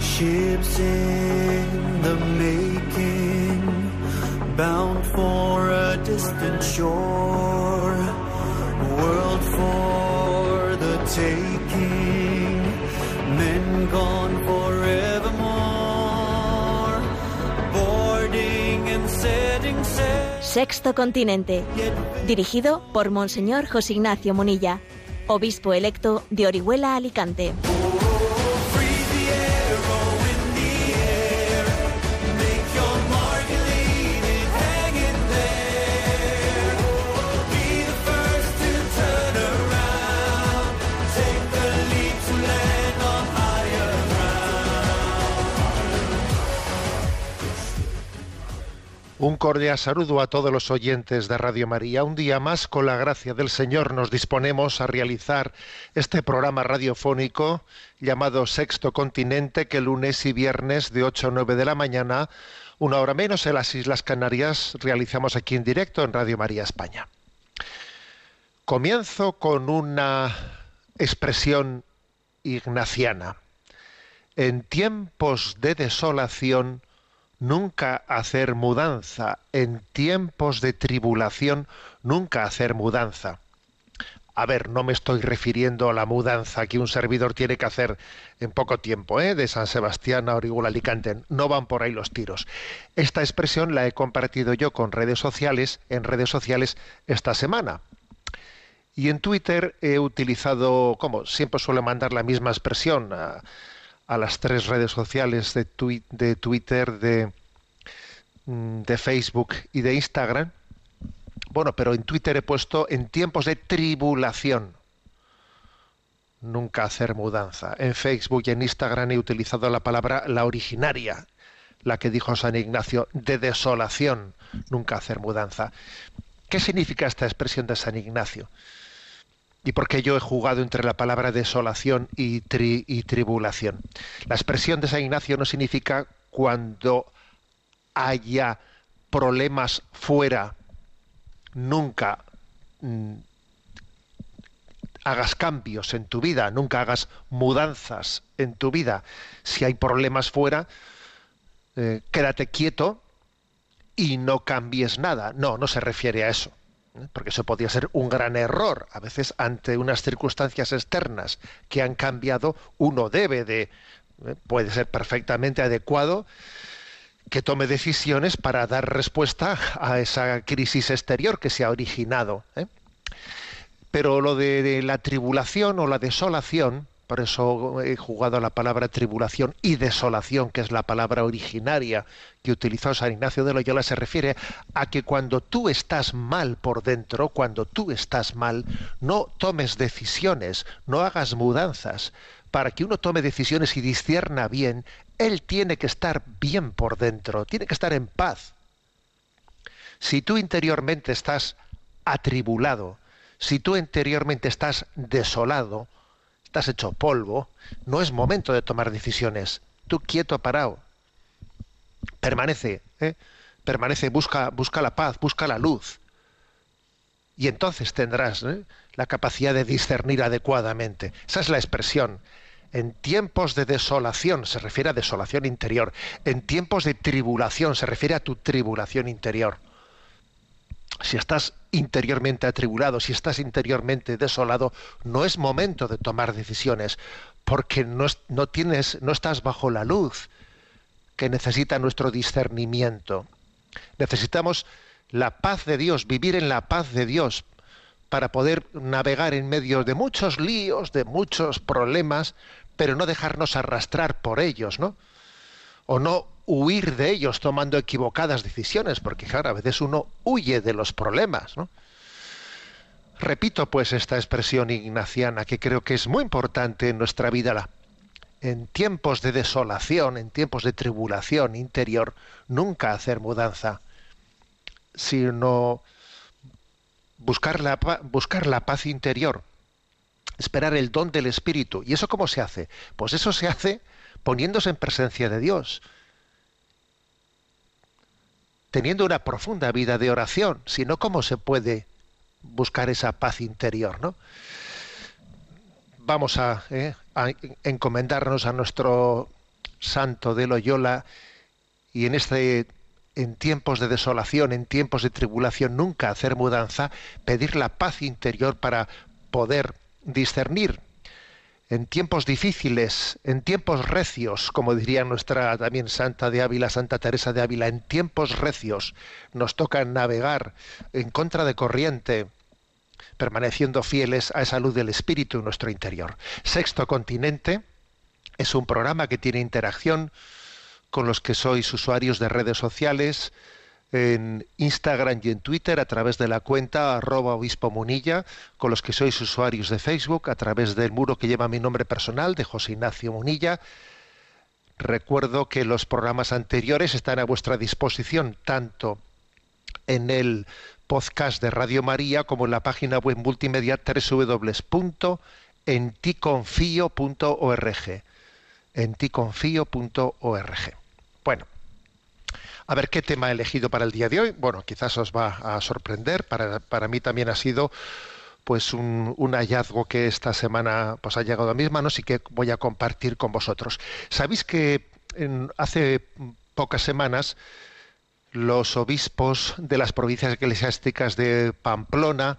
Ships in the making, bound for a distant shore, world for the taking, men gone forevermore, boarding and setting sail. Sexto Continente, dirigido por Monseñor José Ignacio Munilla, obispo electo de Orihuela Alicante. Un cordial saludo a todos los oyentes de Radio María. Un día más, con la gracia del Señor, nos disponemos a realizar este programa radiofónico llamado Sexto Continente, que lunes y viernes de 8 a 9 de la mañana, una hora menos en las Islas Canarias, realizamos aquí en directo en Radio María España. Comienzo con una expresión ignaciana. En tiempos de desolación, nunca hacer mudanza, en tiempos de tribulación, nunca hacer mudanza. A ver, no me estoy refiriendo a la mudanza que un servidor tiene que hacer en poco tiempo, ¿eh? de San Sebastián a Orihuela Alicante. No van por ahí los tiros. Esta expresión la he compartido yo con redes sociales, en redes sociales esta semana. Y en Twitter he utilizado, como siempre suelo mandar la misma expresión a, a las tres redes sociales de, Twitter, de, mm, de Facebook y de Instagram. Bueno, pero en Twitter he puesto en tiempos de tribulación. Nunca hacer mudanza. En Facebook y en Instagram he utilizado la palabra la originaria, la que dijo San Ignacio, de desolación. Nunca hacer mudanza. ¿Qué significa esta expresión de San Ignacio? ¿Y por qué yo he jugado entre la palabra desolación y tribulación? La expresión de San Ignacio no significa cuando haya problemas fuera, nunca mm, hagas cambios en tu vida, nunca hagas mudanzas en tu vida. Si hay problemas fuera, eh, quédate quieto y no cambies nada. No, no se refiere a eso. Porque eso podría ser un gran error. A veces, ante unas circunstancias externas que han cambiado, uno debe de, ¿eh? puede ser perfectamente adecuado que tome decisiones para dar respuesta a esa crisis exterior que se ha originado. ¿eh? Pero lo de la tribulación o la desolación, por eso he jugado la palabra tribulación y desolación, que es la palabra originaria que utilizó San Ignacio de Loyola, se refiere a que cuando tú estás mal por dentro, cuando tú estás mal, no tomes decisiones, no hagas mudanzas. Para que uno tome decisiones y discierna bien, él tiene que estar bien por dentro, tiene que estar en paz. Si tú interiormente estás atribulado, si tú interiormente estás desolado, estás hecho polvo, no es momento de tomar decisiones. Tú quieto, parado. Permanece, ¿eh? permanece, busca, busca la paz, busca la luz. Y entonces tendrás ¿eh? la capacidad de discernir adecuadamente. Esa es la expresión. En tiempos de desolación se refiere a desolación interior. En tiempos de tribulación se refiere a tu tribulación interior si estás interiormente atribulado, si estás interiormente desolado, no es momento de tomar decisiones, porque no, no tienes, no estás bajo la luz que necesita nuestro discernimiento. Necesitamos la paz de Dios, vivir en la paz de Dios, para poder navegar en medio de muchos líos, de muchos problemas, pero no dejarnos arrastrar por ellos, ¿no? o no huir de ellos tomando equivocadas decisiones, porque claro, a veces uno huye de los problemas. Repito pues esta expresión ignaciana que creo que es muy importante en nuestra vida. La- En tiempos de desolación, en tiempos de tribulación interior, nunca hacer mudanza, sino buscar la, buscar la paz interior, esperar el don del Espíritu. ¿Y eso cómo se hace? Pues eso se hace poniéndose en presencia de Dios, teniendo una profunda vida de oración, si no, ¿cómo se puede buscar esa paz interior? ¿no? Vamos a, eh, a encomendarnos a nuestro santo de Loyola y en este en tiempos de desolación, en tiempos de tribulación, nunca hacer mudanza, pedir la paz interior para poder discernir en tiempos difíciles, en tiempos recios, como diría nuestra también Santa de Ávila, Santa Teresa de Ávila, en tiempos recios nos toca navegar en contra de corriente, permaneciendo fieles a esa luz del Espíritu en nuestro interior. Sexto Continente es un programa que tiene interacción con los que sois usuarios de redes sociales, en Instagram y en Twitter a través de la cuenta arroba obispo munilla, con los que sois usuarios de Facebook a través del muro que lleva mi nombre personal de José Ignacio Munilla. Recuerdo que los programas anteriores están a vuestra disposición tanto en el podcast de Radio María como en la página web multimedia www.enticonfio.org. Enticonfio.org. A ver qué tema he elegido para el día de hoy. Bueno, quizás os va a sorprender. Para, para mí también ha sido pues un, hallazgo que esta semana pues ha llegado a mis manos y que voy a compartir con vosotros. Sabéis que hace pocas semanas los obispos de las provincias eclesiásticas de Pamplona,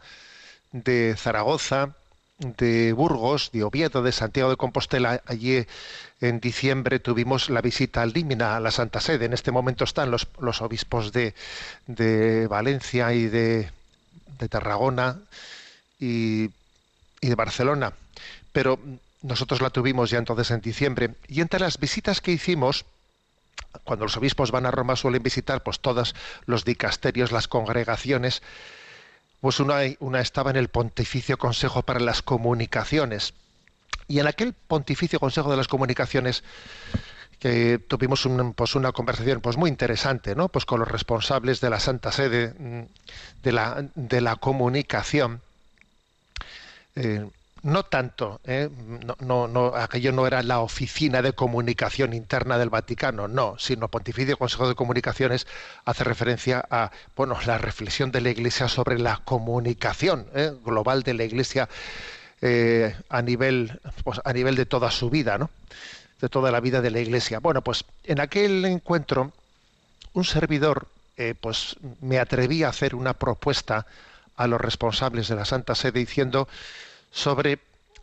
de Zaragoza, de Burgos, de Oviedo, de Santiago de Compostela, allí en diciembre tuvimos la visita al Límina, a la Santa Sede. En este momento están los, los obispos de, de, Valencia y de, de Tarragona y, y, de Barcelona. Pero nosotros la tuvimos ya entonces en diciembre. Y entre las visitas que hicimos, cuando los obispos van a Roma suelen visitar pues todos los dicasterios, las congregaciones, pues una, estaba en el Pontificio Consejo para las Comunicaciones y en aquel pontificio Consejo de las Comunicaciones que tuvimos pues una conversación pues muy interesante, ¿no? Pues con los responsables de la Santa Sede mm, de la, de la comunicación. Eh, no tanto, ¿eh? no, no, aquello no era la oficina de comunicación interna del Vaticano, no, sino Pontificio Consejo de Comunicaciones hace referencia a bueno la reflexión de la Iglesia sobre la comunicación ¿eh? global de la Iglesia eh, a nivel pues, a nivel de toda su vida, ¿no? De toda la vida de la Iglesia. Bueno, pues en aquel encuentro un servidor pues me atreví a hacer una propuesta a los responsables de la Santa Sede diciendo sobre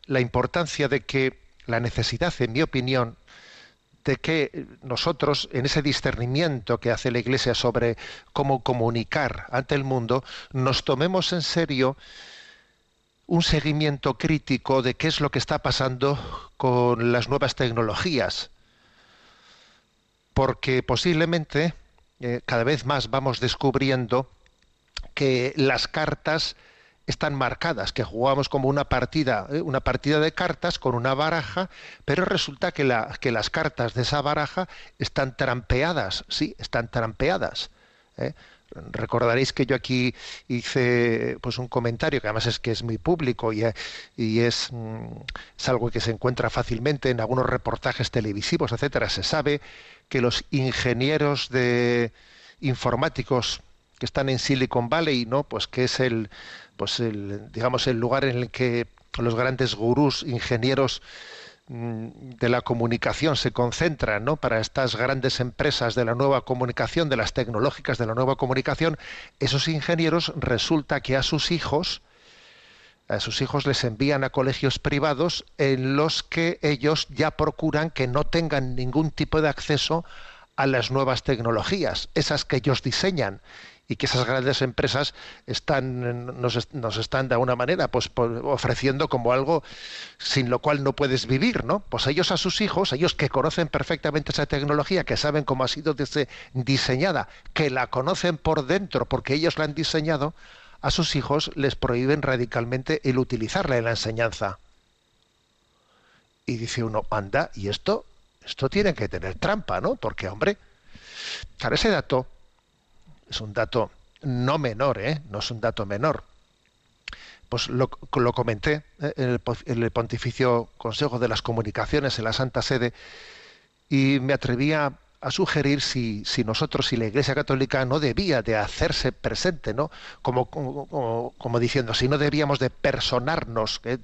la importancia de que la necesidad, en mi opinión, de que nosotros, en ese discernimiento que hace la Iglesia sobre cómo comunicar ante el mundo, nos tomemos en serio un seguimiento crítico de qué es lo que está pasando con las nuevas tecnologías, porque posiblemente eh, cada vez más vamos descubriendo que las cartas están marcadas, que jugamos como una partida, eh, una partida de cartas con una baraja, pero resulta que, la, que las cartas de esa baraja están trampeadas, sí, están trampeadas. ¿eh? Recordaréis que yo aquí hice pues un comentario que además es que es muy público y, y es, mm, es, algo que se encuentra fácilmente en algunos reportajes televisivos, etcétera. Se sabe que los ingenieros de informáticos que están en Silicon Valley, ¿no? Pues que es el pues el digamos el lugar en el que los grandes gurús ingenieros Mm, de la comunicación se concentra ¿no? para estas grandes empresas de la nueva comunicación, de las tecnológicas de la nueva comunicación, esos ingenieros resulta que a sus hijos, a sus hijos les envían a colegios privados en los que ellos ya procuran que no tengan ningún tipo de acceso a las nuevas tecnologías, esas que ellos diseñan y que esas grandes empresas están nos, nos están de alguna manera pues ofreciendo como algo sin lo cual no puedes vivir, ¿no? Pues ellos a sus hijos, ellos que conocen perfectamente esa tecnología, que saben cómo ha sido diseñada, que la conocen por dentro porque ellos la han diseñado, a sus hijos les prohíben radicalmente el utilizarla en la enseñanza. Y dice uno, anda, y esto, esto tiene que tener trampa, ¿no? Porque, hombre, claro, ese dato es un dato no menor, ¿eh? no es un dato menor. Pues lo, comenté ¿eh? en el, Pontificio Consejo de las Comunicaciones en la Santa Sede y me atrevía a sugerir si, si nosotros, si la Iglesia Católica no debía de hacerse presente, ¿no? Como diciendo, si no debíamos de personarnos, ¿eh?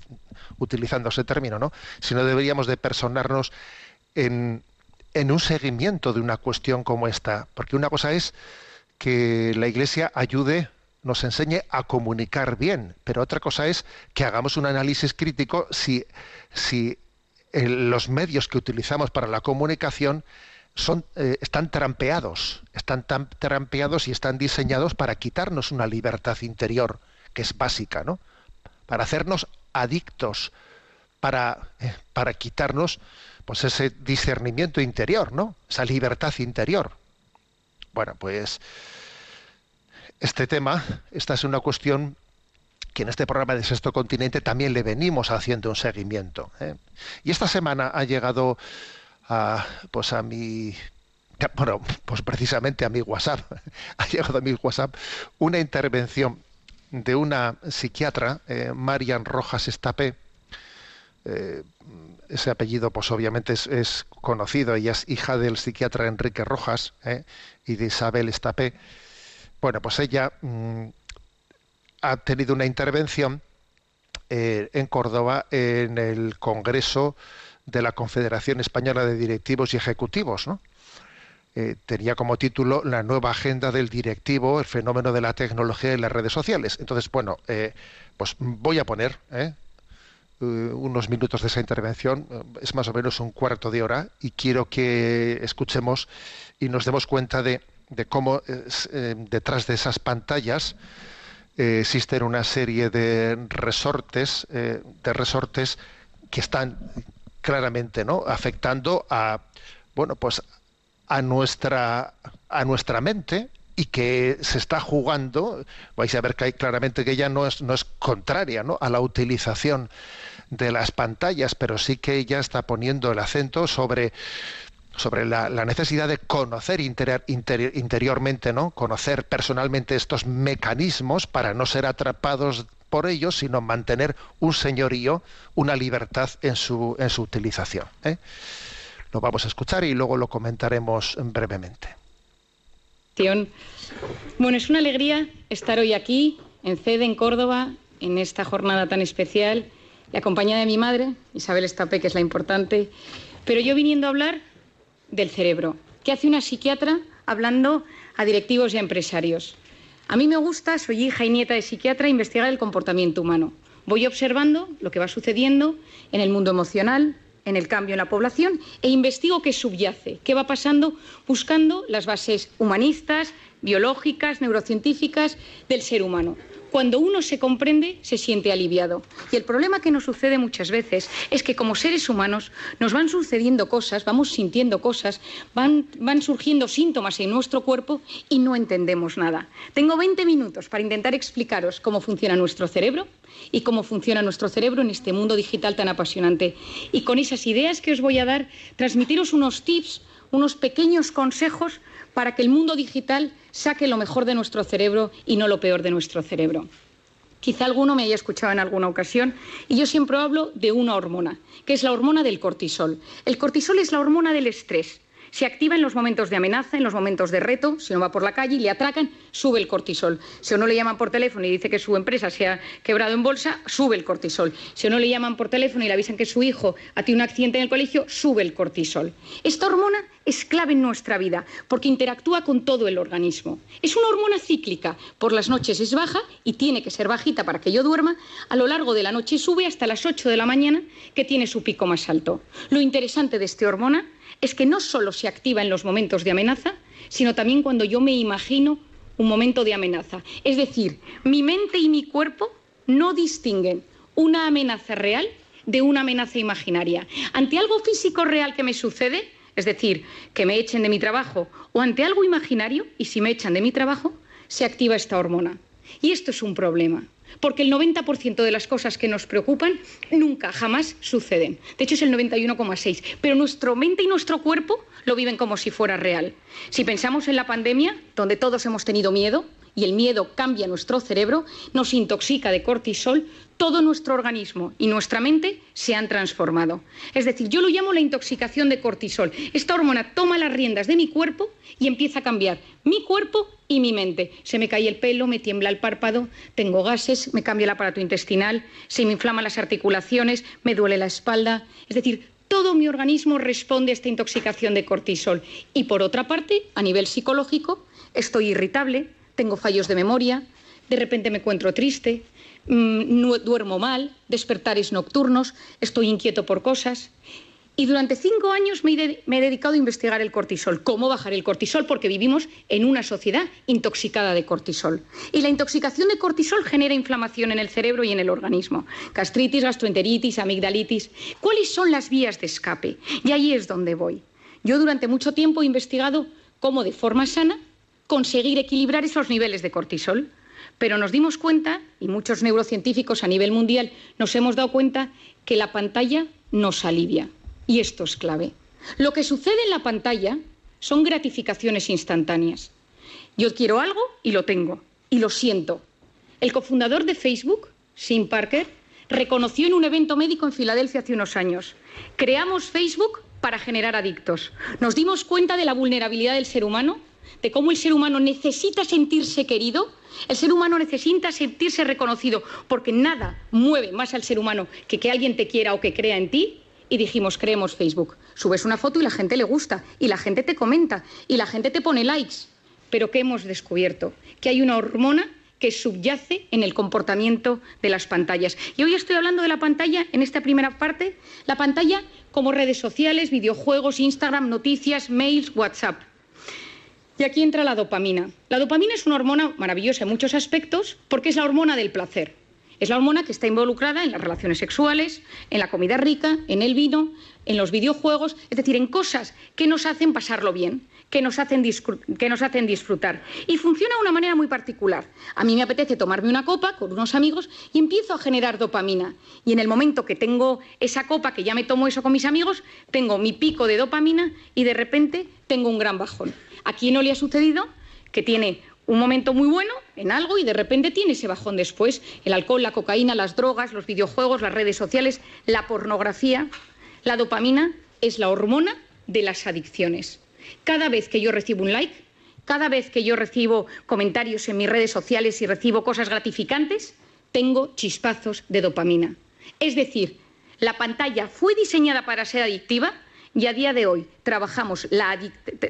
utilizando ese término, ¿no? Si no deberíamos de personarnos en, en un seguimiento de una cuestión como esta, porque una cosa es que la Iglesia ayude, nos enseñe a comunicar bien, pero otra cosa es que hagamos un análisis crítico si, eh, los medios que utilizamos para la comunicación eh, están trampeados, están tan trampeados y están diseñados para quitarnos una libertad interior que es básica, ¿no? Para hacernos adictos, para, eh, para quitarnos pues ese discernimiento interior, ¿no? Esa libertad interior. Bueno, pues este tema, esta es una cuestión que en este programa de Sexto Continente también le venimos haciendo un seguimiento. ¿eh? Y esta semana ha llegado a, pues a mi bueno, pues precisamente a mi WhatsApp, ha llegado a mi WhatsApp una intervención de una psiquiatra, eh, Marian Rojas Estapé, eh, ese apellido pues obviamente es, conocido, ella es hija del psiquiatra Enrique Rojas ¿eh? y de Isabel Estapé. Bueno, pues ella mm, ha tenido una intervención eh, en Córdoba en el Congreso de la Confederación Española de Directivos y Ejecutivos, ¿no? tenía como título La nueva agenda del directivo, el fenómeno de la tecnología y las redes sociales. Entonces, bueno, pues voy a poner unos minutos de esa intervención, eh, es más o menos un cuarto de hora, y quiero que escuchemos y nos demos cuenta de, cómo eh, detrás de esas pantallas existen una serie de resortes, de resortes que están claramente ¿no? afectando a bueno pues a nuestra a nuestra mente y que se está jugando, vais a ver que hay claramente que ella no es, no es contraria a la utilización de las pantallas, pero sí que ella está poniendo el acento sobre sobre la, necesidad de conocer interiormente, ¿no? Conocer personalmente estos mecanismos para no ser atrapados por ellos, sino mantener un señorío, una libertad en su, en su utilización. ¿eh? Lo vamos a escuchar y luego lo comentaremos brevemente. Bueno, es una alegría estar hoy aquí, en CEDE, en Córdoba, en esta jornada tan especial y acompañada de mi madre, Isabel Estape, que es la importante, pero yo viniendo a hablar del cerebro. ¿Qué hace una psiquiatra hablando a directivos y a empresarios? A mí me gusta, soy hija y nieta de psiquiatra, investigar el comportamiento humano. Voy observando lo que va sucediendo en el mundo emocional, en el cambio en la población e investigo qué subyace, qué va pasando, buscando las bases humanistas, biológicas, neurocientíficas del ser humano. Cuando uno se comprende, se siente aliviado. Y el problema que nos sucede muchas veces es que como seres humanos nos van sucediendo cosas, vamos sintiendo cosas, van, van surgiendo síntomas en nuestro cuerpo y no entendemos nada. Tengo 20 minutos para intentar explicaros cómo funciona nuestro cerebro y cómo funciona nuestro cerebro en este mundo digital tan apasionante. Y con esas ideas que os voy a dar, transmitiros unos tips, unos pequeños consejos para que el mundo digital saque lo mejor de nuestro cerebro y no lo peor de nuestro cerebro. Quizá alguno me haya escuchado en alguna ocasión y yo siempre hablo de una hormona, que es la hormona del cortisol. El cortisol es la hormona del estrés se activa en los momentos de amenaza, en los momentos de reto. Si uno va por la calle y le atracan, sube el cortisol. Si uno le llaman por teléfono y dice que su empresa se ha quebrado en bolsa, sube el cortisol. Si uno le llaman por teléfono y le avisan que su hijo ha tenido un accidente en el colegio, sube el cortisol. Esta hormona es clave en nuestra vida porque interactúa con todo el organismo. Es una hormona cíclica. Por las noches es baja y tiene que ser bajita para que yo duerma. A lo largo de la noche sube hasta las 8 de la mañana, que tiene su pico más alto. Lo interesante de esta hormona es que no solo se activa en los momentos de amenaza, sino también cuando yo me imagino un momento de amenaza. Es decir, mi mente y mi cuerpo no distinguen una amenaza real de una amenaza imaginaria. Ante algo físico real que me sucede, es decir, que me echen de mi trabajo, o ante algo imaginario, y si me echan de mi trabajo, se activa esta hormona. Y esto es un problema porque el 90% de las cosas que nos preocupan nunca, jamás suceden. De hecho, es el 91,6%. Pero nuestra mente y nuestro cuerpo lo viven como si fuera real. Si pensamos en la pandemia, donde todos hemos tenido miedo, y el miedo cambia nuestro cerebro, nos intoxica de cortisol, todo nuestro organismo y nuestra mente se han transformado. Es decir, yo lo llamo la intoxicación de cortisol. Esta hormona toma las riendas de mi cuerpo y empieza a cambiar mi cuerpo y mi mente. Se me cae el pelo, me tiembla el párpado, tengo gases, me cambia el aparato intestinal, se me inflaman las articulaciones, me duele la espalda. Es decir, todo mi organismo responde a esta intoxicación de cortisol. Y por otra parte, a nivel psicológico, estoy irritable, tengo fallos de memoria, de repente me encuentro triste, mm, no duermo mal, despertares nocturnos, estoy inquieto por cosas. Y durante cinco años me he, dedicado a investigar el cortisol, cómo bajar el cortisol, porque vivimos en una sociedad intoxicada de cortisol. Y la intoxicación de cortisol genera inflamación en el cerebro y en el organismo. Gastritis, gastroenteritis, amigdalitis. ¿Cuáles son las vías de escape? Y ahí es donde voy. Yo durante mucho tiempo he investigado cómo de forma sana conseguir equilibrar esos niveles de cortisol. Pero nos dimos cuenta, y muchos neurocientíficos a nivel mundial nos hemos dado cuenta, que la pantalla nos alivia. Y esto es clave. Lo que sucede en la pantalla son gratificaciones instantáneas. Yo quiero algo y lo tengo, y lo siento. El cofundador de Facebook, Sim Parker, reconoció en un evento médico en Filadelfia hace unos años. Creamos Facebook para generar adictos. Nos dimos cuenta de la vulnerabilidad del ser humano, de cómo el ser humano necesita sentirse querido, el ser humano necesita sentirse reconocido, porque nada mueve más al ser humano que que alguien te quiera o que crea en ti. Y dijimos, creemos Facebook. Subes una foto y la gente le gusta, y la gente te comenta, y la gente te pone likes. Pero ¿qué hemos descubierto? Que hay una hormona que subyace en el comportamiento de las pantallas. Y hoy estoy hablando de la pantalla en esta primera parte, la pantalla como redes sociales, videojuegos, Instagram, noticias, mails, WhatsApp. Y aquí entra la dopamina. La dopamina es una hormona maravillosa en muchos aspectos porque es la hormona del placer. Es la hormona que está involucrada en las relaciones sexuales, en la comida rica, en el vino, en los videojuegos, es decir, en cosas que nos hacen pasarlo bien, que nos hacen, que nos hacen disfrutar. Y funciona de una manera muy particular. A mí me apetece tomarme una copa con unos amigos y empiezo a generar dopamina. Y en el momento que tengo esa copa, que ya me tomo eso con mis amigos, tengo mi pico de dopamina y de repente tengo un gran bajón. ¿A quién no le ha sucedido que tiene un momento muy bueno en algo y de repente tiene ese bajón después? El alcohol, la cocaína, las drogas, los videojuegos, las redes sociales, la pornografía. La dopamina es la hormona de las adicciones. Cada vez que yo recibo un like, cada vez que yo recibo comentarios en mis redes sociales y recibo cosas gratificantes, tengo chispazos de dopamina. Es decir, la pantalla fue diseñada para ser adictiva y a día de hoy trabajamos la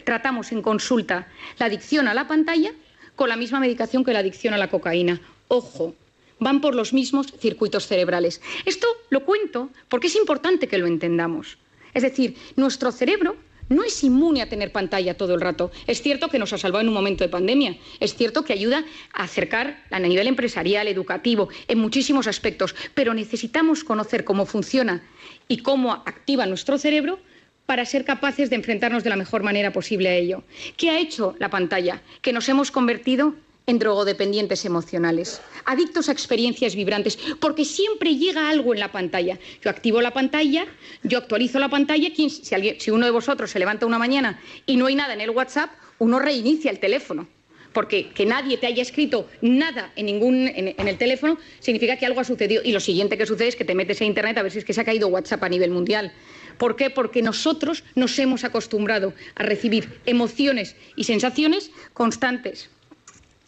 tratamos en consulta la adicción a la pantalla con la misma medicación que la adicción a la cocaína. Ojo, van por los mismos circuitos cerebrales. Esto lo cuento porque es importante que lo entendamos. Es decir, nuestro cerebro no es inmune a tener pantalla todo el rato. Es cierto que nos ha salvado en un momento de pandemia. Es cierto que ayuda a acercar a nivel empresarial, educativo, en muchísimos aspectos. Pero necesitamos conocer cómo funciona y cómo activa nuestro cerebro para ser capaces de enfrentarnos de la mejor manera posible a ello. ¿Qué ha hecho la pantalla? Que nos hemos convertido en drogodependientes emocionales, adictos a experiencias vibrantes, porque siempre llega algo en la pantalla. Yo activo la pantalla, yo actualizo la pantalla, ¿quién- si, si uno de vosotros se levanta una mañana y no hay nada en el WhatsApp, uno reinicia el teléfono. Porque que nadie te haya escrito nada en ningún en, en el teléfono significa que algo ha sucedido. Y lo siguiente que sucede es que te metes en internet a ver si es que se ha caído WhatsApp a nivel mundial. ¿Por qué? Porque nosotros nos hemos acostumbrado a recibir emociones y sensaciones constantes.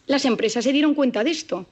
Las empresas se dieron cuenta de esto.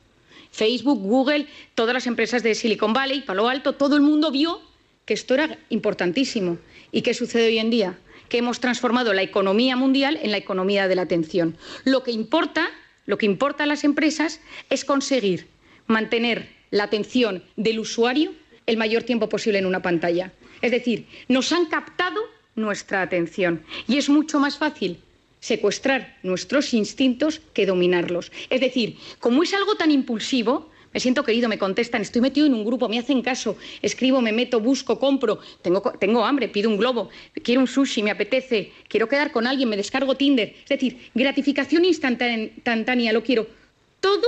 Facebook, Google, todas las empresas de Silicon Valley, Palo Alto, todo el mundo vio que esto era importantísimo. ¿Y qué sucede hoy en día? Que hemos transformado la economía mundial en la economía de la atención. Lo que importa, lo que importa a las empresas es conseguir mantener la atención del usuario el mayor tiempo posible en una pantalla. Es decir, nos han captado nuestra atención y es mucho más fácil secuestrar nuestros instintos que dominarlos. Es decir, como es algo tan impulsivo, me siento querido, me contestan, estoy metido en un grupo, me hacen caso, escribo, me meto, busco, compro, tengo, tengo hambre, pido un globo, quiero un sushi, me apetece, quiero quedar con alguien, me descargo Tinder. Es decir, gratificación instantánea, lo quiero todo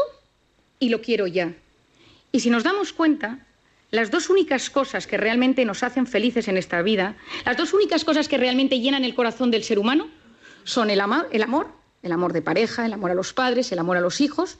y lo quiero ya. Y si nos damos cuenta, las dos únicas cosas que realmente nos hacen felices en esta vida, las dos únicas cosas que realmente llenan el corazón del ser humano, son el amor, el amor, el amor de pareja, el amor a los padres, el amor a los hijos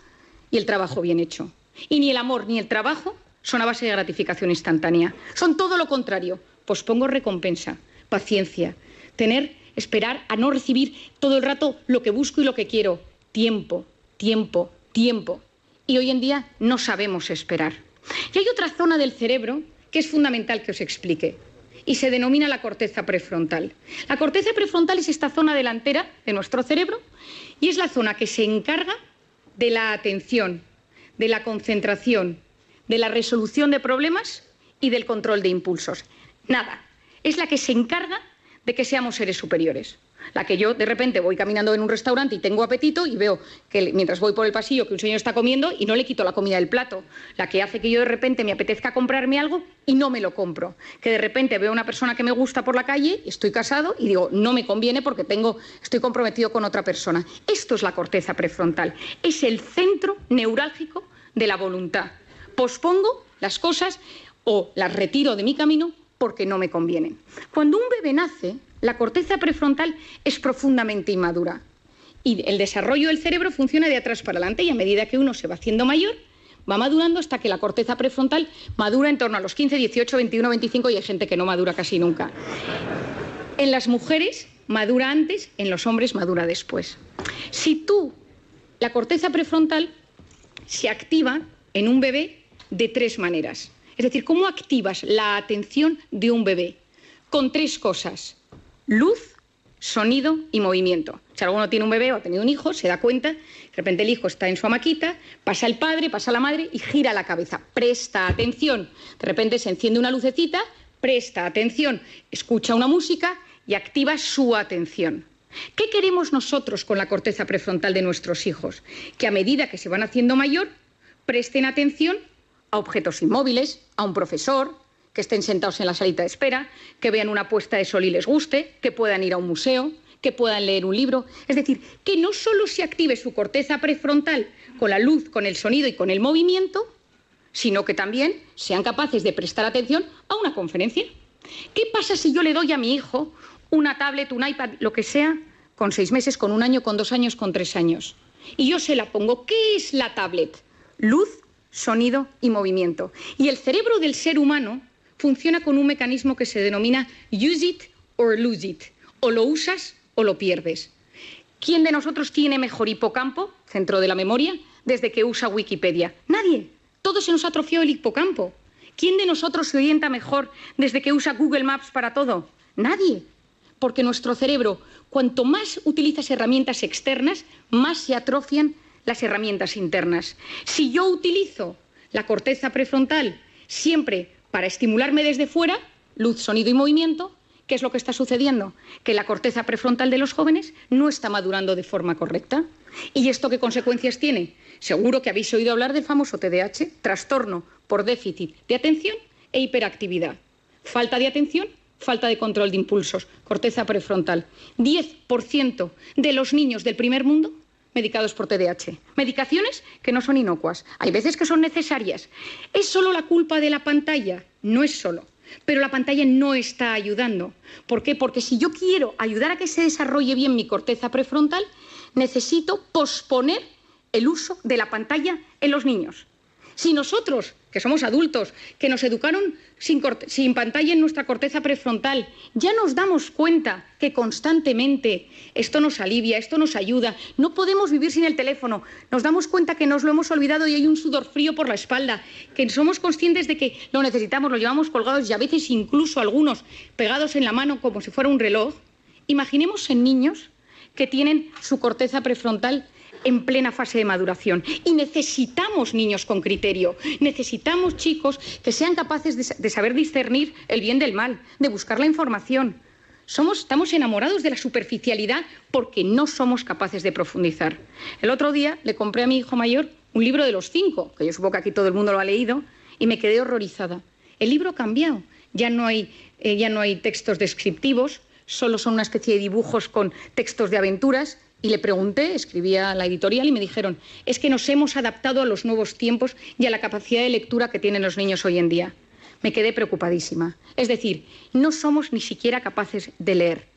y el trabajo bien hecho. Y ni el amor ni el trabajo son a base de gratificación instantánea. Son todo lo contrario. Pospongo recompensa, paciencia, tener, esperar a no recibir todo el rato lo que busco y lo que quiero. Tiempo, tiempo, tiempo. Y hoy en día no sabemos esperar. Y hay otra zona del cerebro que es fundamental que os explique. y se denomina la corteza prefrontal. La corteza prefrontal es esta zona delantera de nuestro cerebro y es la zona que se encarga de la atención, de la concentración, de la resolución de problemas y del control de impulsos. Nada, es la que se encarga de que seamos seres superiores. La que yo de repente voy caminando en un restaurante y tengo apetito y veo que mientras voy por el pasillo que un señor está comiendo y no le quito la comida del plato. La que hace que yo de repente me apetezca comprarme algo y no me lo compro. Que de repente veo a una persona que me gusta por la calle, estoy casado y digo, no me conviene porque tengo, estoy comprometido con otra persona. Esto es la corteza prefrontal. Es el centro neurálgico de la voluntad. Pospongo las cosas o las retiro de mi camino porque no me convienen. Cuando un bebé nace, la corteza prefrontal es profundamente inmadura y el desarrollo del cerebro funciona de atrás para adelante y a medida que uno se va haciendo mayor, va madurando hasta que la corteza prefrontal madura en torno a los 15, 18, 21, 25 y hay gente que no madura casi nunca. En las mujeres madura antes, en los hombres madura después. Si tú, la corteza prefrontal se activa en un bebé de tres maneras. Es decir, ¿cómo activas la atención de un bebé? Con tres cosas. Luz, sonido y movimiento. Si alguno tiene un bebé o ha tenido un hijo, se da cuenta, de repente el hijo está en su hamaquita, pasa el padre, pasa la madre y gira la cabeza. Presta atención. De repente se enciende una lucecita, presta atención, escucha una música y activa su atención. ¿Qué queremos nosotros con la corteza prefrontal de nuestros hijos? Que a medida que se van haciendo mayor, presten atención a objetos inmóviles, a un profesor, que estén sentados en la salita de espera, que vean una puesta de sol y les guste, que puedan ir a un museo, que puedan leer un libro. Es decir, que no solo se active su corteza prefrontal con la luz, con el sonido y con el movimiento, sino que también sean capaces de prestar atención a una conferencia. ¿Qué pasa si yo le doy a mi hijo una tablet, un iPad, lo que sea, con seis meses, con un año, con dos años, con tres años? Y yo se la pongo. ¿Qué es la tablet? Luz, sonido y movimiento. Y el cerebro del ser humano funciona con un mecanismo que se denomina use it or lose it. O lo usas o lo pierdes. ¿Quién de nosotros tiene mejor hipocampo, centro de la memoria, desde que usa Wikipedia? Nadie. Todo se nos atrofió el hipocampo. ¿Quién de nosotros se orienta mejor desde que usa Google Maps para todo? Nadie. Porque nuestro cerebro, cuanto más utilizas herramientas externas, más se atrofian las herramientas internas. Si yo utilizo la corteza prefrontal siempre para estimularme desde fuera, luz, sonido y movimiento, ¿qué es lo que está sucediendo? Que la corteza prefrontal de los jóvenes no está madurando de forma correcta. ¿Y esto qué consecuencias tiene? Seguro que habéis oído hablar del famoso TDAH, trastorno por déficit de atención e hiperactividad. Falta de atención, falta de control de impulsos, corteza prefrontal. 10% de los niños del primer mundo medicados por TDAH. Medicaciones que no son inocuas. Hay veces que son necesarias. ¿Es solo la culpa de la pantalla? No es solo. Pero la pantalla no está ayudando. ¿Por qué? Porque si yo quiero ayudar a que se desarrolle bien mi corteza prefrontal, necesito posponer el uso de la pantalla en los niños. Si nosotros, que somos adultos, que nos educaron sin, sin, pantalla en nuestra corteza prefrontal, ya nos damos cuenta que constantemente esto nos alivia, esto nos ayuda, no podemos vivir sin el teléfono, nos damos cuenta que nos lo hemos olvidado y hay un sudor frío por la espalda, que somos conscientes de que lo necesitamos, lo llevamos colgados y a veces incluso algunos pegados en la mano como si fuera un reloj, imaginemos en niños que tienen su corteza prefrontal en plena fase de maduración. Y necesitamos niños con criterio, necesitamos chicos que sean capaces de, saber discernir el bien del mal, de buscar la información. Somos, estamos enamorados de la superficialidad porque no somos capaces de profundizar. El otro día le compré a mi hijo mayor un libro de los cinco, que yo supongo que aquí todo el mundo lo ha leído, y me quedé horrorizada. El libro ha cambiado. Ya no hay, eh, ya no hay textos descriptivos, solo son una especie de dibujos con textos de aventuras y le pregunté, escribía la editorial y me dijeron, es que nos hemos adaptado a los nuevos tiempos y a la capacidad de lectura que tienen los niños hoy en día. Me quedé preocupadísima. Es decir, no somos ni siquiera capaces de leer.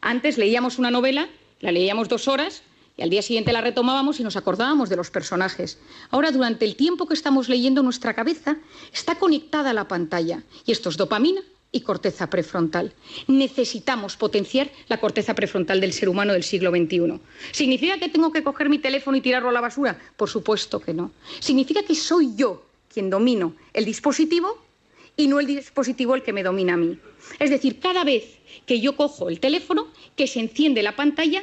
Antes leíamos una novela, la leíamos dos horas y al día siguiente la retomábamos y nos acordábamos de los personajes. Ahora, durante el tiempo que estamos leyendo, nuestra cabeza está conectada a la pantalla y esto es dopamina y corteza prefrontal. Necesitamos potenciar la corteza prefrontal del ser humano del siglo XXI. ¿Significa que tengo que coger mi teléfono y tirarlo a la basura? Por supuesto que no. Significa que soy yo quien domino el dispositivo y no el dispositivo el que me domina a mí. Es decir, cada vez que yo cojo el teléfono, que se enciende la pantalla,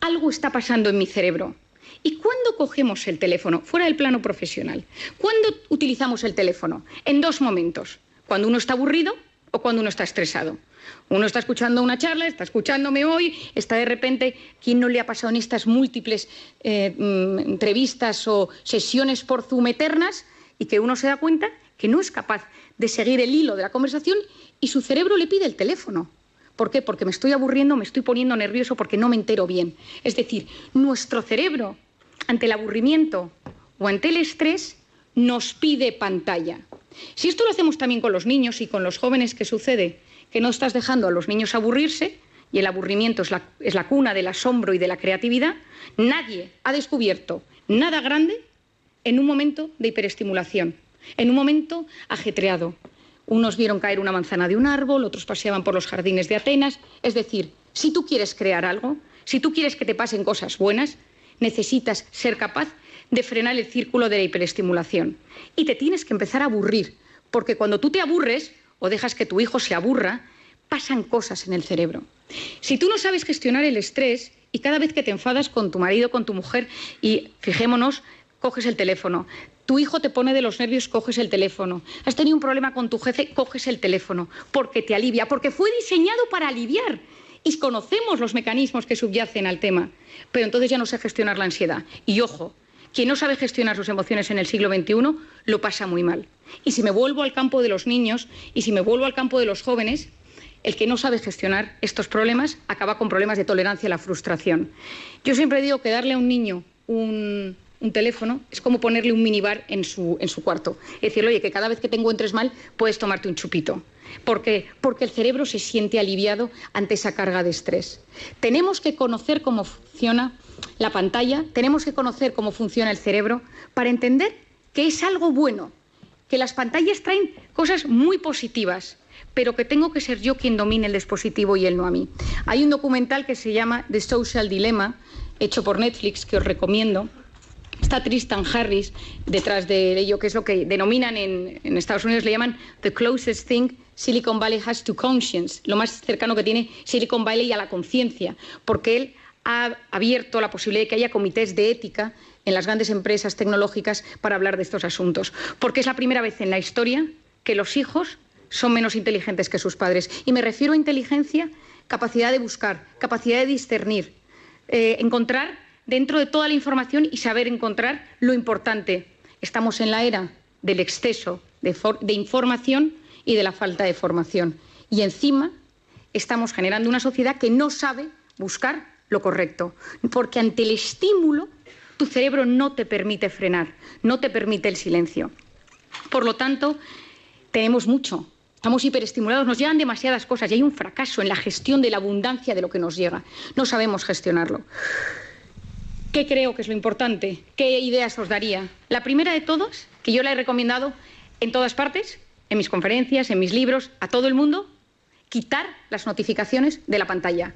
algo está pasando en mi cerebro. ¿Y cuándo cogemos el teléfono? Fuera del plano profesional. ¿Cuándo utilizamos el teléfono? En dos momentos. Cuando uno está aburrido o cuando uno está estresado. Uno está escuchando una charla, está escuchándome hoy, está de repente, ¿quién no le ha pasado en estas múltiples eh, mm, entrevistas o sesiones por Zoom eternas? Y que uno se da cuenta que no es capaz de seguir el hilo de la conversación y su cerebro le pide el teléfono. ¿Por qué? Porque me estoy aburriendo, me estoy poniendo nervioso porque no me entero bien. Es decir, nuestro cerebro, ante el aburrimiento o ante el estrés, nos pide pantalla. Si esto lo hacemos también con los niños y con los jóvenes, ¿qué sucede? Que no estás dejando a los niños aburrirse y el aburrimiento es la, es la cuna del asombro y de la creatividad. Nadie ha descubierto nada grande en un momento de hiperestimulación, en un momento ajetreado. Unos vieron caer una manzana de un árbol, otros paseaban por los jardines de Atenas. Es decir, si tú quieres crear algo, si tú quieres que te pasen cosas buenas, necesitas ser capaz de frenar el círculo de la hiperestimulación. Y te tienes que empezar a aburrir, porque cuando tú te aburres o dejas que tu hijo se aburra, pasan cosas en el cerebro. Si tú no sabes gestionar el estrés y cada vez que te enfadas con tu marido, con tu mujer, y fijémonos, coges el teléfono, tu hijo te pone de los nervios, coges el teléfono, has tenido un problema con tu jefe, coges el teléfono, porque te alivia, porque fue diseñado para aliviar. Y conocemos los mecanismos que subyacen al tema, pero entonces ya no sé gestionar la ansiedad. Y ojo, quien no sabe gestionar sus emociones en el siglo XXI lo pasa muy mal. Y si me vuelvo al campo de los niños y si me vuelvo al campo de los jóvenes, el que no sabe gestionar estos problemas acaba con problemas de tolerancia a la frustración. Yo siempre digo que darle a un niño un, teléfono es como ponerle un minibar en su, en su cuarto. Es decir, oye, que cada vez que te encuentres mal puedes tomarte un chupito. ¿Por qué? Porque el cerebro se siente aliviado ante esa carga de estrés. Tenemos que conocer cómo funciona la pantalla, tenemos que conocer cómo funciona el cerebro para entender que es algo bueno, que las pantallas traen cosas muy positivas, pero que tengo que ser yo quien domine el dispositivo y él no a mí. Hay un documental que se llama The Social Dilemma, hecho por Netflix, que os recomiendo, está Tristan Harris detrás de ello, que es lo que denominan en, Estados Unidos, le llaman the closest thing Silicon Valley has to conscience, lo más cercano que tiene Silicon Valley a la conciencia, porque él ha abierto la posibilidad de que haya comités de ética en las grandes empresas tecnológicas para hablar de estos asuntos, porque es la primera vez en la historia que los hijos son menos inteligentes que sus padres. Y me refiero a inteligencia, capacidad de buscar, capacidad de discernir, eh, encontrar dentro de toda la información y saber encontrar lo importante. Estamos en la era del exceso de, de información y de la falta de formación. Y encima estamos generando una sociedad que no sabe buscar lo correcto, porque ante el estímulo tu cerebro no te permite frenar, no te permite el silencio. Por lo tanto, tenemos mucho, estamos hiperestimulados, nos llegan demasiadas cosas y hay un fracaso en la gestión de la abundancia de lo que nos llega. No sabemos gestionarlo. ¿Qué creo que es lo importante? ¿Qué ideas os daría? La primera de todos, que yo la he recomendado en todas partes, en mis conferencias, en mis libros, a todo el mundo, quitar las notificaciones de la pantalla.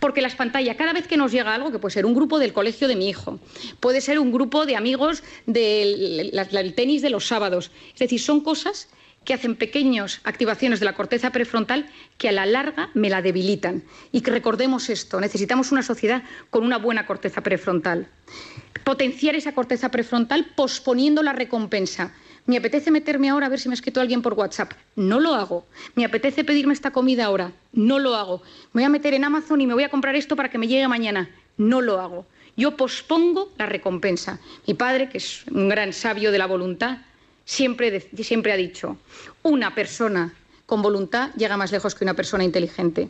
Porque las pantallas, cada vez que nos llega algo, que puede ser un grupo del colegio de mi hijo, puede ser un grupo de amigos del, del tenis de los sábados, es decir, son cosas que hacen pequeñas activaciones de la corteza prefrontal que a la larga me la debilitan. Y que recordemos esto, necesitamos una sociedad con una buena corteza prefrontal. Potenciar esa corteza prefrontal posponiendo la recompensa. Me apetece meterme ahora a ver si me ha escrito alguien por WhatsApp. No lo hago. Me apetece pedirme esta comida ahora. No lo hago. Me voy a meter en Amazon y me voy a comprar esto para que me llegue mañana. No lo hago. Yo pospongo la recompensa. Mi padre, que es un gran sabio de la voluntad, siempre, siempre ha dicho, una persona con voluntad llega más lejos que una persona inteligente.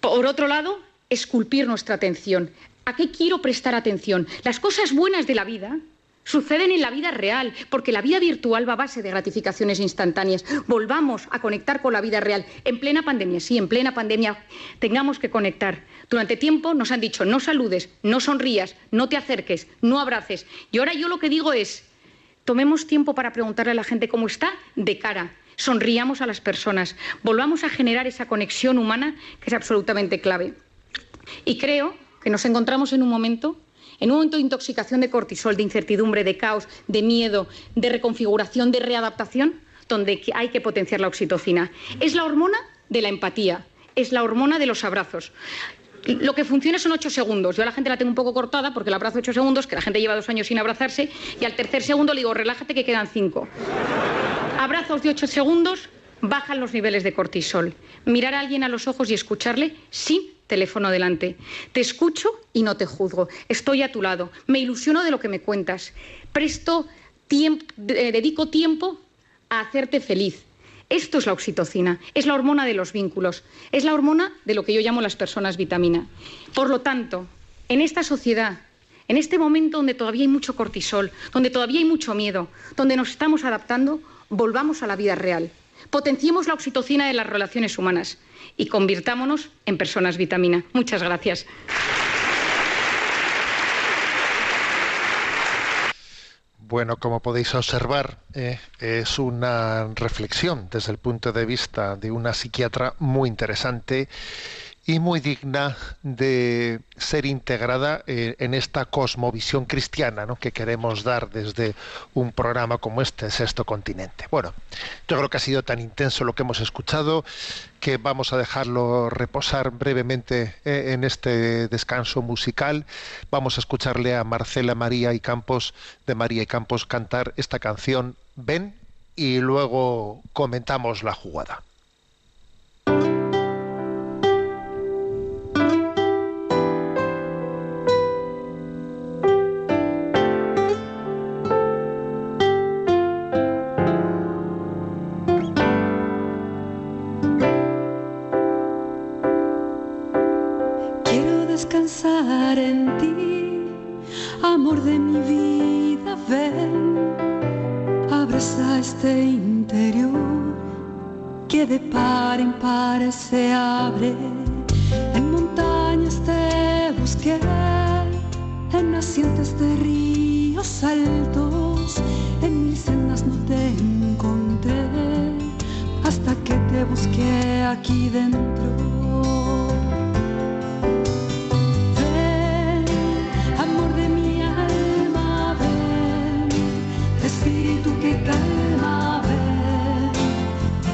Por otro lado, esculpir nuestra atención. ¿A qué quiero prestar atención? Las cosas buenas de la vida suceden en la vida real, porque la vida virtual va a base de gratificaciones instantáneas. Volvamos a conectar con la vida real. En plena pandemia, sí, en plena pandemia tengamos que conectar. Durante tiempo nos han dicho no saludes, no sonrías, no te acerques, no abraces. Y ahora yo lo que digo es, tomemos tiempo para preguntarle a la gente cómo está de cara. Sonriamos a las personas, volvamos a generar esa conexión humana que es absolutamente clave. Y creo que nos encontramos en un momento en un momento de intoxicación de cortisol, de incertidumbre, de caos, de miedo, de reconfiguración, de readaptación, donde hay que potenciar la oxitocina. Es la hormona de la empatía, es la hormona de los abrazos. Lo que funciona son ocho segundos. Yo a la gente la tengo un poco cortada porque la abrazo ocho segundos, que la gente lleva dos años sin abrazarse, y al tercer segundo le digo, relájate que quedan cinco. Abrazos de ocho segundos bajan los niveles de cortisol. Mirar a alguien a los ojos y escucharle sin teléfono delante. Te escucho y no te juzgo. Estoy a tu lado. Me ilusiono de lo que me cuentas. Presto tiempo, dedico tiempo a hacerte feliz. Esto es la oxitocina, es la hormona de los vínculos, es la hormona de lo que yo llamo las personas vitamina. Por lo tanto, en esta sociedad, en este momento donde todavía hay mucho cortisol, donde todavía hay mucho miedo, donde nos estamos adaptando, volvamos a la vida real. Potenciemos la oxitocina de las relaciones humanas y convirtámonos en personas vitamina. Muchas gracias. Bueno, como podéis observar, eh, es una reflexión desde el punto de vista de una psiquiatra muy interesante y muy digna de ser integrada eh, en esta cosmovisión cristiana ¿no? que queremos dar desde un programa como este, Sexto Continente. Bueno, yo creo que ha sido tan intenso lo que hemos escuchado que vamos a dejarlo reposar brevemente eh, en este descanso musical. Vamos a escucharle a Marcela María y Campos, de María y Campos, cantar esta canción, Ven, y luego comentamos la jugada. Se abre. En montañas te busqué, en nacientes de ríos altos, en mil sendas no te encontré, hasta que te busqué aquí dentro. Amor de mi alma, ven, espíritu que calma, ven,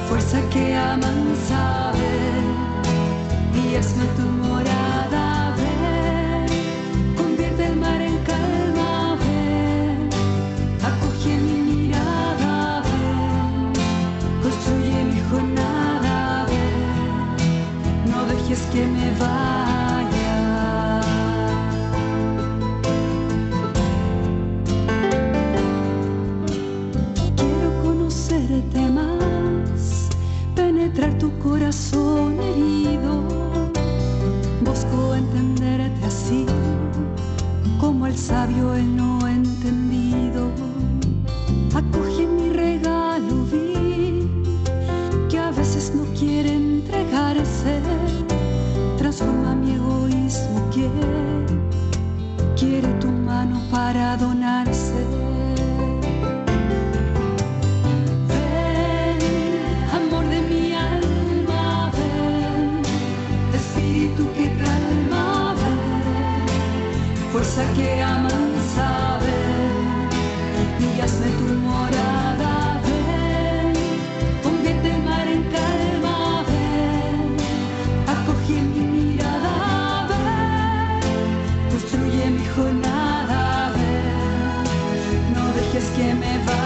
fuerza que amansa, que me vaya. No dejes que me vaya.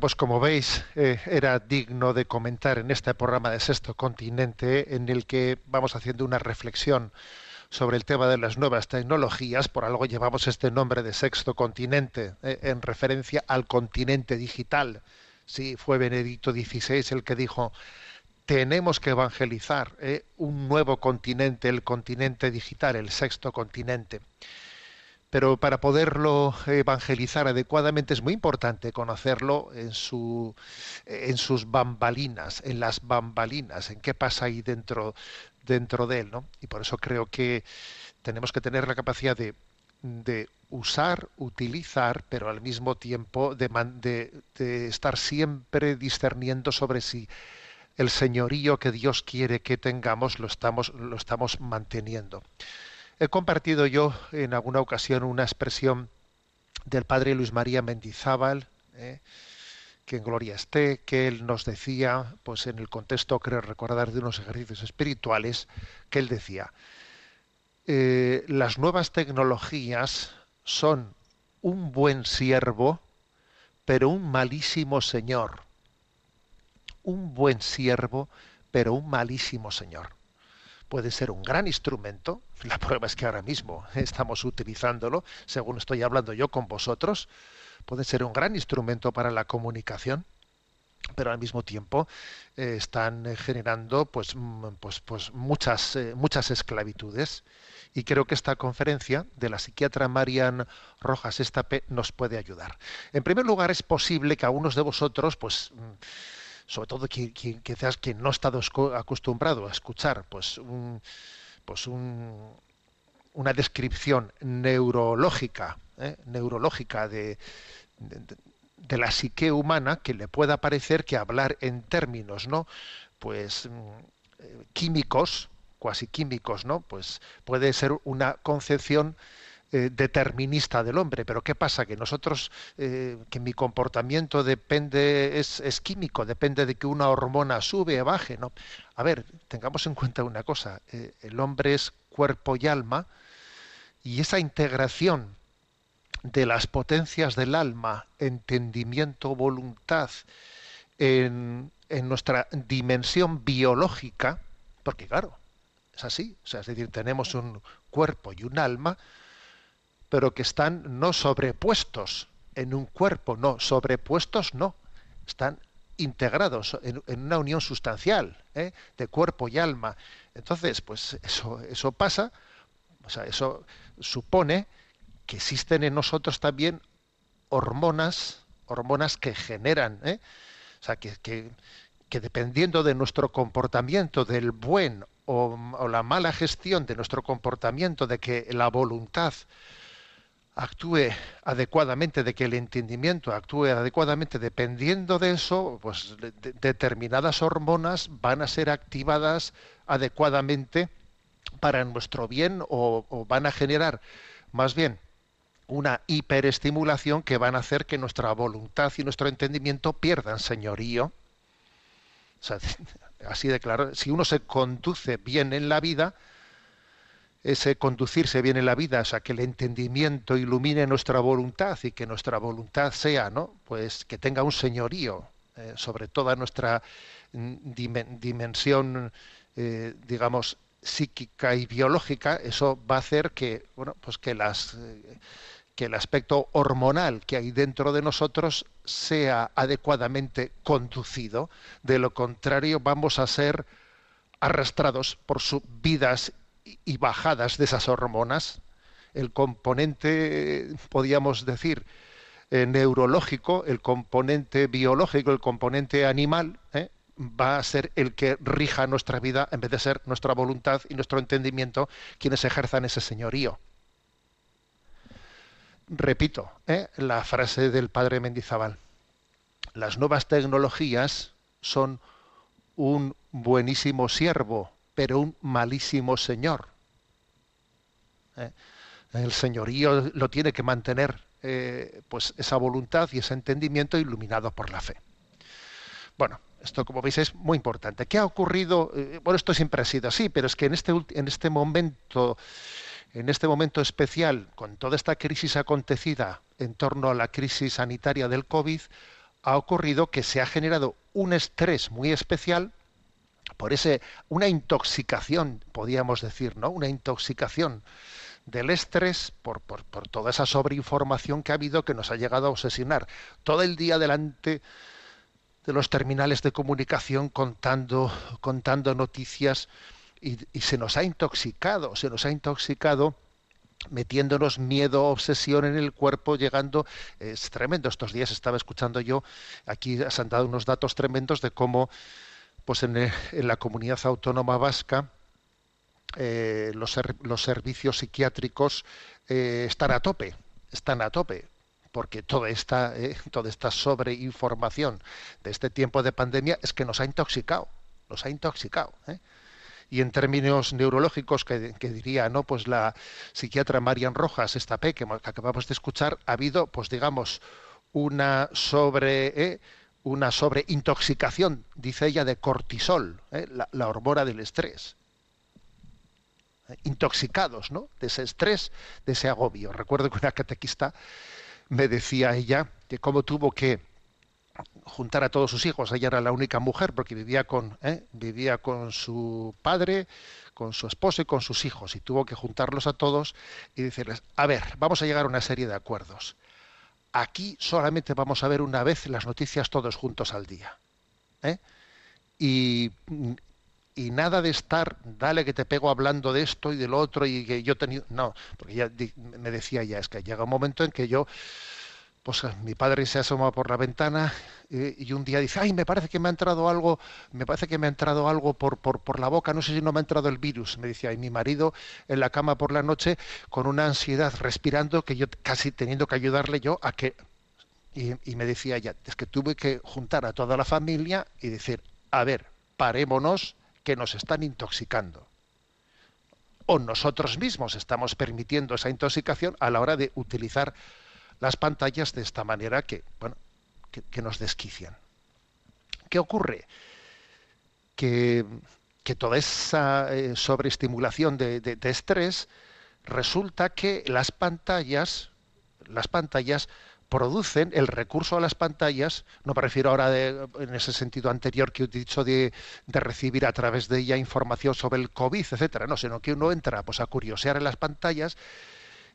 Pues como veis, eh, era digno de comentar en este programa de Sexto Continente, en el que vamos haciendo una reflexión sobre el tema de las nuevas tecnologías, por algo llevamos este nombre de Sexto Continente, eh, en referencia al continente digital. Sí, fue Benedicto XVI el que dijo, tenemos que evangelizar eh, un nuevo continente, el continente digital, el sexto continente. Pero para poderlo evangelizar adecuadamente es muy importante conocerlo en, su, en sus bambalinas, en las bambalinas, en qué pasa ahí dentro, dentro de él. ¿no? Y por eso creo que tenemos que tener la capacidad de, usar, utilizar, pero al mismo tiempo de, de, de estar siempre discerniendo sobre si el señorío que Dios quiere que tengamos lo estamos, lo estamos manteniendo. He compartido yo en alguna ocasión una expresión del padre Luis María Mendizábal, eh, que en gloria esté, que él nos decía, pues en el contexto, creo recordar, de unos ejercicios espirituales, que él decía, eh, las nuevas tecnologías son un buen siervo, pero un malísimo señor. Un buen siervo, pero un malísimo señor. Puede ser un gran instrumento, la prueba es que ahora mismo estamos utilizándolo, según estoy hablando yo con vosotros, puede ser un gran instrumento para la comunicación, pero al mismo tiempo eh, están eh, generando pues, pues, pues muchas, eh, muchas esclavitudes. Y creo que esta conferencia de la psiquiatra Marian Rojas Estape nos puede ayudar. En primer lugar, es posible que algunos de vosotros, pues, sobre todo quien, quizás quien no estado acostumbrado a escuchar, pues, un, pues un, una descripción neurológica, ¿eh? neurológica de, de, de, la psique humana que le pueda parecer que hablar en términos, ¿no? Pues químicos, cuasi químicos, ¿no? Pues puede ser una concepción eh, determinista del hombre. Pero ¿qué pasa? Que nosotros, eh, que mi comportamiento depende, es, químico, depende de que una hormona sube o baje, ¿no? A ver, tengamos en cuenta una cosa, eh, el hombre es cuerpo y alma, y esa integración de las potencias del alma, entendimiento, voluntad, en, nuestra dimensión biológica, porque claro, es así, es decir, tenemos un cuerpo y un alma, pero que están no sobrepuestos en un cuerpo, no, sobrepuestos no, están integrados en, en una unión sustancial ¿eh? de cuerpo y alma. Entonces, pues eso, eso pasa, o sea, eso supone que existen en nosotros también hormonas, hormonas que generan, ¿eh? o sea, que, que, que, dependiendo de nuestro comportamiento, del buen o, o, la mala gestión de nuestro comportamiento, de que la voluntad actúe adecuadamente, de que el entendimiento actúe adecuadamente, dependiendo de eso, pues de, de, determinadas hormonas van a ser activadas adecuadamente para nuestro bien o, o van a generar más bien una hiperestimulación que van a hacer que nuestra voluntad y nuestro entendimiento pierdan señorío. O sea, así de claro, si uno se conduce bien en la vida, ese conducirse bien en la vida, o sea, que el entendimiento ilumine nuestra voluntad y que nuestra voluntad sea, ¿no? Pues que tenga un señorío eh, sobre toda nuestra dim dimensión, eh, digamos, psíquica y biológica, eso va a hacer que, bueno, pues que las eh, que el aspecto hormonal que hay dentro de nosotros sea adecuadamente conducido. De lo contrario, vamos a ser arrastrados por subidas y bajadas de esas hormonas. El componente, podríamos decir, eh, neurológico, el componente biológico, el componente animal, ¿eh? va a ser el que rija nuestra vida en vez de ser nuestra voluntad y nuestro entendimiento quienes ejerzan ese señorío repito ¿eh? la frase del padre Mendizábal. Las nuevas tecnologías son un buenísimo siervo, pero un malísimo señor. ¿Eh? El señorío lo tiene que mantener eh, pues esa voluntad y ese entendimiento iluminado por la fe. Bueno, esto como veis es muy importante. ¿Qué ha ocurrido? Eh, bueno, esto siempre ha sido así, pero es que en este, en este momento en este momento especial, con toda esta crisis acontecida en torno a la crisis sanitaria del COVID, ha ocurrido que se ha generado un estrés muy especial por ese una intoxicación, podríamos decir, ¿no? Una intoxicación del estrés por, por, por toda esa sobreinformación que ha habido que nos ha llegado a obsesionar. Todo el día delante de los terminales de comunicación contando, contando noticias y, y se nos ha intoxicado, se nos ha intoxicado metiéndonos miedo, obsesión en el cuerpo, llegando, es tremendo. Estos días estaba escuchando yo, aquí se han dado unos datos tremendos de cómo, pues en, eh, en la comunidad autónoma vasca, eh, los, los servicios psiquiátricos eh, están a tope, están a tope, porque toda esta, toda esta sobreinformación de este tiempo de pandemia es que nos ha intoxicado, nos ha intoxicado. y en términos neurológicos que, que diría no pues la psiquiatra Marian Rojas esta P que, acabamos de escuchar ha habido pues digamos una sobre una sobreintoxicación dice ella de cortisol eh, la, la hormona del estrés intoxicados no de ese estrés de ese agobio recuerdo que una catequista me decía ella que cómo tuvo que juntar a todos sus hijos. Ella era la única mujer porque vivía con, ¿eh? vivía con su padre, con su esposo y con sus hijos. Y tuvo que juntarlos a todos y decirles, a ver, vamos a llegar a una serie de acuerdos. Aquí solamente vamos a ver una vez las noticias todos juntos al día. ¿eh? Y, y nada de estar, dale que te pego hablando de esto y del otro y que yo tenido... No, porque ya me decía ya, es que llega un momento en que yo pues mi padre se asoma por la ventana eh, y un día dice, ay, me parece que me ha entrado algo, me parece que me ha entrado algo por, por, por la boca, no sé si no me ha entrado el virus, me decía, y mi marido en la cama por la noche con una ansiedad, respirando, que yo casi teniendo que ayudarle yo a que... Y, y me decía ella, es que tuve que juntar a toda la familia y decir, a ver, parémonos que nos están intoxicando. O nosotros mismos estamos permitiendo esa intoxicación a la hora de utilizar las pantallas de esta manera que, bueno, que, nos desquician. ¿Qué ocurre? Que, que toda esa eh, sobreestimulación de, de- estrés resulta que las pantallas, las pantallas producen el recurso a las pantallas, no me refiero ahora en ese sentido anterior que he dicho de, de recibir a través de ella información sobre el COVID, etcétera, no, sino que uno entra pues a curiosear en las pantallas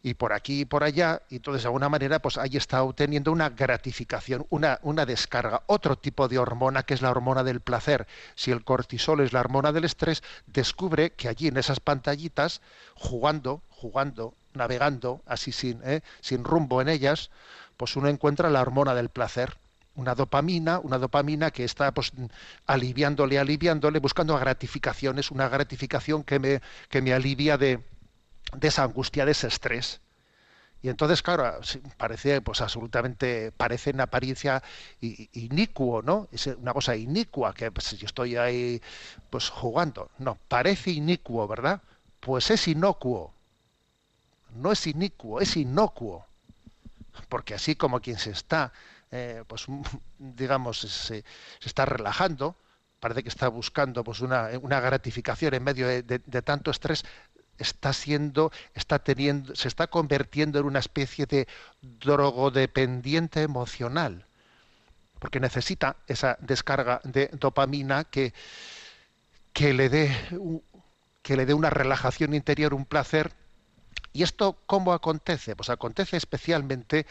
y por aquí y por allá, y entonces de alguna manera pues ahí está obteniendo una gratificación, una, una descarga, otro tipo de hormona que es la hormona del placer. Si el cortisol es la hormona del estrés, descubre que allí en esas pantallitas, jugando, jugando, navegando, así sin, ¿eh? sin rumbo en ellas, pues uno encuentra la hormona del placer una dopamina, una dopamina que está pues aliviándole, aliviándole, buscando gratificaciones, una gratificación que me, que me alivia de, de esa angustia, de ese estrés. Y entonces, claro, parece pues absolutamente, parece en apariencia inicuo, ¿no? Es una cosa inicua, que pues, yo estoy ahí pues jugando. No, parece inicuo, ¿verdad? Pues es inocuo. No es inicuo, es inocuo. Porque así como quien se está, eh, pues digamos, se, está relajando, parece que está buscando pues una, gratificación en medio de- de tanto estrés, está siendo, está teniendo, se está convirtiendo en una especie de drogodependiente emocional, porque necesita esa descarga de dopamina que, que le dé que le dé una relajación interior, un placer. ¿Y esto cómo acontece? Pues acontece especialmente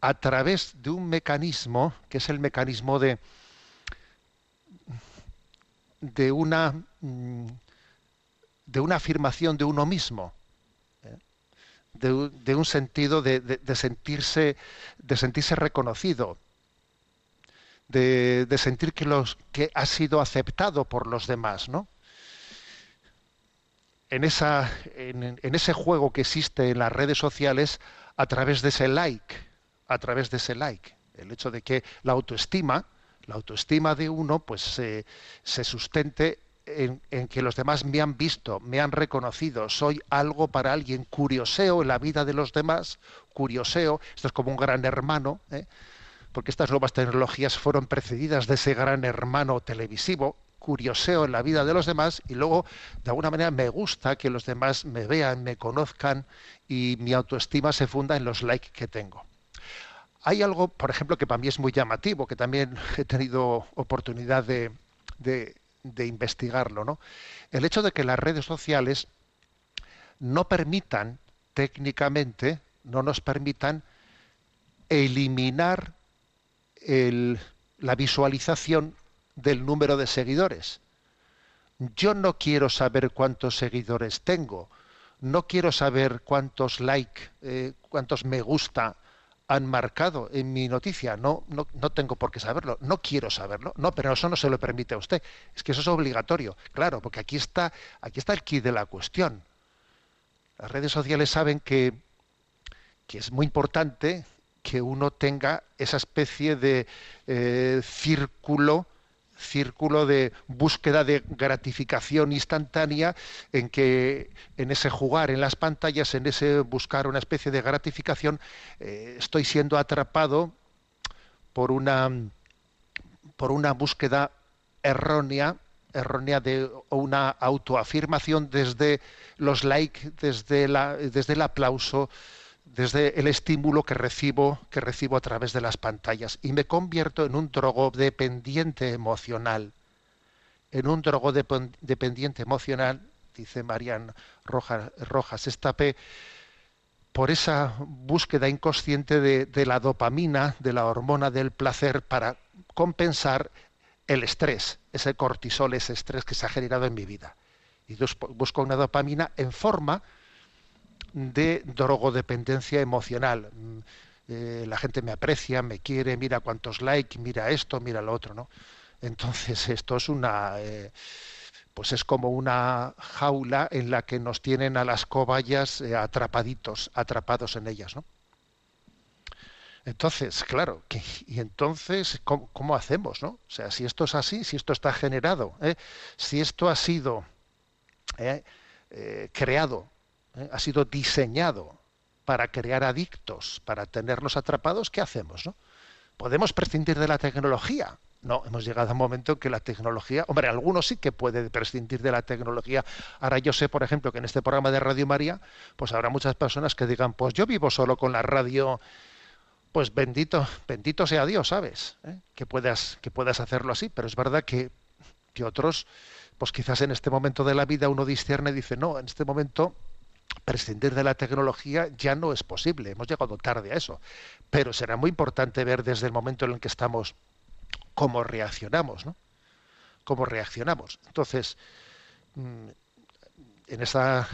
a través de un mecanismo que es el mecanismo de de una mm, de una afirmación de uno mismo ¿eh? de, un- sentido de, sentirse de sentirse reconocido de, sentir que los que ha sido aceptado por los demás no en esa en, ese juego que existe en las redes sociales a través de ese like a través de ese like el hecho de que la autoestima la autoestima de uno pues se sustente en, que los demás me han visto, me han reconocido, soy algo para alguien, curioseo en la vida de los demás, curioseo, esto es como un gran hermano, ¿eh? porque estas nuevas tecnologías fueron precedidas de ese gran hermano televisivo, curioseo en la vida de los demás y luego de alguna manera me gusta que los demás me vean, me conozcan y mi autoestima se funda en los likes que tengo. Hay algo, por ejemplo, que para mí es muy llamativo, que también he tenido oportunidad de- de investigarlo, ¿no? El hecho de que las redes sociales no permitan técnicamente, no nos permitan eliminar el- la visualización del número de seguidores. Yo no quiero saber cuántos seguidores tengo, no quiero saber cuántos like, eh, cuántos me gusta han marcado en mi noticia. No, no, no tengo por qué saberlo, no quiero saberlo. No, pero eso no se lo permite a usted. Es que eso es obligatorio, claro, porque aquí está, aquí está el kit de la cuestión. Las redes sociales saben que, que es muy importante que uno tenga esa especie de eh, círculo círculo de búsqueda de gratificación instantánea en que en ese jugar en las pantallas en ese buscar una especie de gratificación eh, estoy siendo atrapado por una por una búsqueda errónea errónea de una autoafirmación desde los likes desde la desde el aplauso desde el estímulo que recibo que recibo a través de las pantallas y me convierto en un drogodependiente emocional en un drogodependiente emocional dice Marian Rojas, Rojas Estapé por esa búsqueda inconsciente de, de la dopamina, de la hormona del placer para compensar el estrés, ese cortisol, ese estrés que se ha generado en mi vida. Y busco una dopamina en forma de drogodependencia emocional. Mm, eh, la gente me aprecia, me quiere, mira cuántos likes, mira esto, mira lo otro, ¿no? Entonces esto es una, eh, pues es como una jaula en la que nos tienen a las cobayas eh, atrapaditos, atrapados en ellas, ¿no? Entonces, claro, que- y entonces, ¿cómo, cómo hacemos, no? O sea, si esto es así, si esto está generado, si esto ha sido creado, ¿eh? ha sido diseñado para crear adictos, para tenernos atrapados, ¿qué hacemos, no? ¿Podemos prescindir de la tecnología? No, hemos llegado a un momento en que la tecnología, hombre, algunos sí que pueden prescindir de la tecnología. Ahora yo sé, por ejemplo, que en este programa de Radio María, pues habrá muchas personas que digan, pues yo vivo solo con la radio pues bendito, bendito sea Dios, ¿sabes? ¿Eh? Que puedas, que puedas hacerlo así, pero es verdad que, que otros, pues quizás en este momento de la vida uno discierne y dice, no, en este momento prescindir de la tecnología ya no es posible, hemos llegado tarde a eso, pero será muy importante ver desde el momento en el que estamos cómo reaccionamos, ¿no? Cómo reaccionamos. Entonces, mm, en esa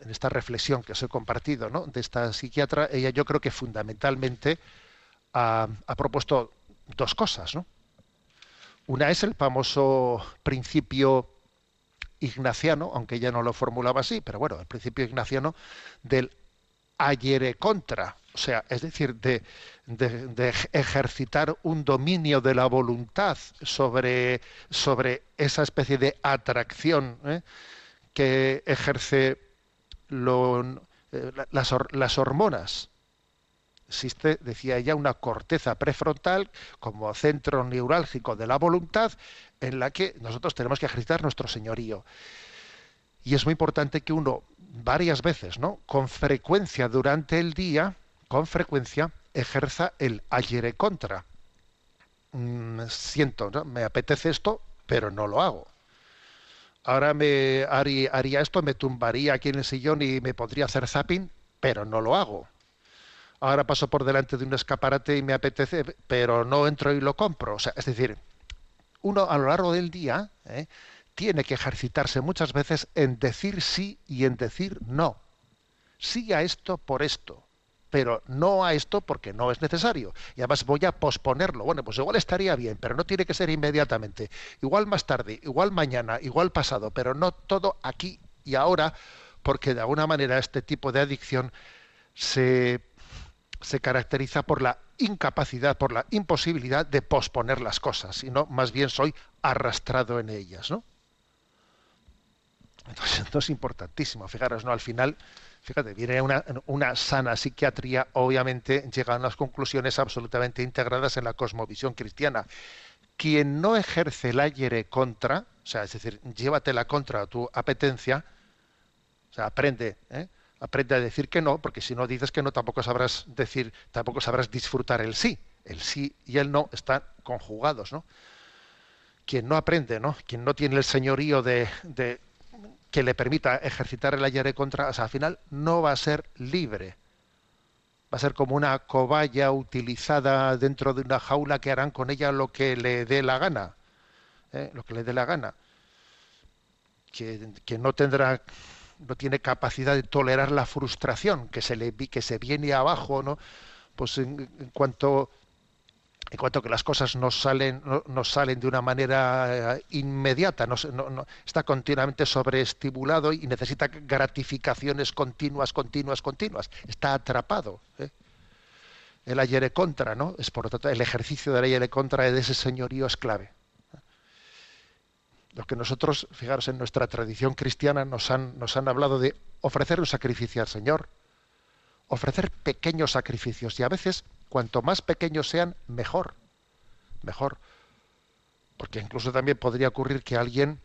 en esta reflexión que os he compartido ¿no? de esta psiquiatra, ella yo creo que fundamentalmente ha, ha propuesto dos cosas. ¿no? Una es el famoso principio ignaciano, aunque ella no lo formulaba así, pero bueno, el principio ignaciano del ayere contra, o sea, es decir, de, de- ejercitar un dominio de la voluntad sobre, sobre esa especie de atracción ¿eh? que ejerce eh, la- las, las hormonas. Existe, decía ella, una corteza prefrontal como centro neurálgico de la voluntad en la que nosotros tenemos que ejercitar nuestro señorío. Y es muy importante que uno varias veces, ¿no? Con frecuencia durante el día, con frecuencia, ejerza el ayer contra. Mm, siento, me apetece esto, pero no lo hago ahora me haría, haría esto, me tumbaría aquí en el sillón y me podría hacer zapping, pero no lo hago. Ahora paso por delante de un escaparate y me apetece, pero no entro y lo compro. O sea, es decir, uno a lo largo del día ¿eh? tiene que ejercitarse muchas veces en decir sí y en decir no. Sí a esto por esto, pero no a esto porque no es necesario. Y además voy a posponerlo. Bueno, pues igual estaría bien, pero no tiene que ser inmediatamente. Igual más tarde, igual mañana, igual pasado, pero no todo aquí y ahora, porque de alguna manera este tipo de adicción se, se caracteriza por la incapacidad, por la imposibilidad de posponer las cosas, sino más bien soy arrastrado en ellas, ¿no? Entonces, esto es importantísimo. Fijaros, ¿no? Al final, fíjate, viene una, una sana psiquiatría, obviamente llega a unas conclusiones absolutamente integradas en la cosmovisión cristiana. Quien no ejerce el aire contra, o sea, es decir, llévatela contra tu apetencia, o sea, aprende, ¿eh? Aprende a decir que no, porque si no dices que no, tampoco sabrás decir, tampoco sabrás disfrutar el sí. El sí y el no están conjugados, ¿no? Quien no aprende, ¿no? Quien no tiene el señorío de, de que le permita ejercitar el ayer contra, o sea, al final no va a ser libre. Va a ser como una cobaya utilizada dentro de una jaula que harán con ella lo que le dé la gana. ¿eh? Lo que le dé la gana. Que, que no tendrá no tiene capacidad de tolerar la frustración que se le que se viene abajo no pues en, cuanto en cuanto que las cosas no salen no, no salen de una manera eh, inmediata no- no- está continuamente sobreestimulado y necesita gratificaciones continuas continuas continuas. Está atrapado ¿eh? el ayer contra no es por lo tanto el ejercicio del ayer contra de ese señorío es clave lo que nosotros, fijaros, en nuestra tradición cristiana nos han, nos han hablado de ofrecer un sacrificio al Señor, ofrecer pequeños sacrificios y a veces cuanto más pequeños sean, mejor, mejor. Porque incluso también podría ocurrir que alguien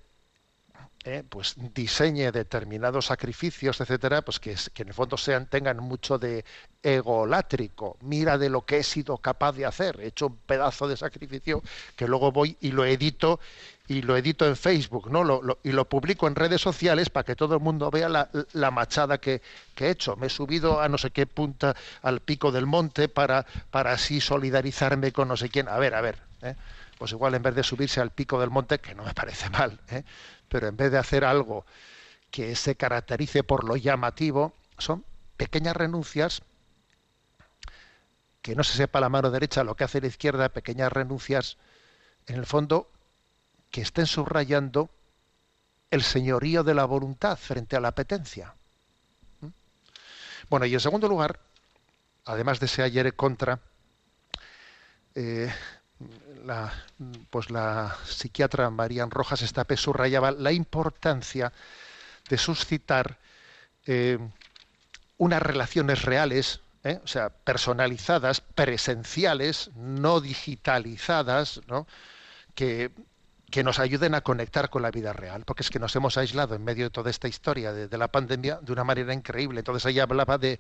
eh, pues diseñe determinados sacrificios, etcétera, pues que, que en el fondo sean, tengan mucho de egolátrico. Mira de lo que he sido capaz de hacer. He hecho un pedazo de sacrificio que luego voy y lo edito y lo edito en Facebook, ¿no? Lo- y lo publico en redes sociales para que todo el mundo vea la, la machada que, que he hecho. Me he subido a no sé qué punta al pico del monte para, para así solidarizarme con no sé quién. A ver, a ver. ¿eh? Pues igual en vez de subirse al pico del monte, que no me parece mal, ¿eh? pero en vez de hacer algo que se caracterice por lo llamativo, son pequeñas renuncias que no se sepa la mano derecha lo que hace la izquierda, pequeñas renuncias, en el fondo, que estén subrayando el señorío de la voluntad frente a la apetencia. ¿Mm? Bueno, y en segundo lugar, además de ese ayer contra, eh, la, pues la psiquiatra Marían Rojas Estape subrayaba la importancia de suscitar eh, unas relaciones reales, ¿eh? o sea, personalizadas, presenciales, no digitalizadas, ¿no? que, que nos ayuden a conectar con la vida real, porque es que nos hemos aislado en medio de toda esta historia de, la pandemia de una manera increíble. Entonces ella hablaba de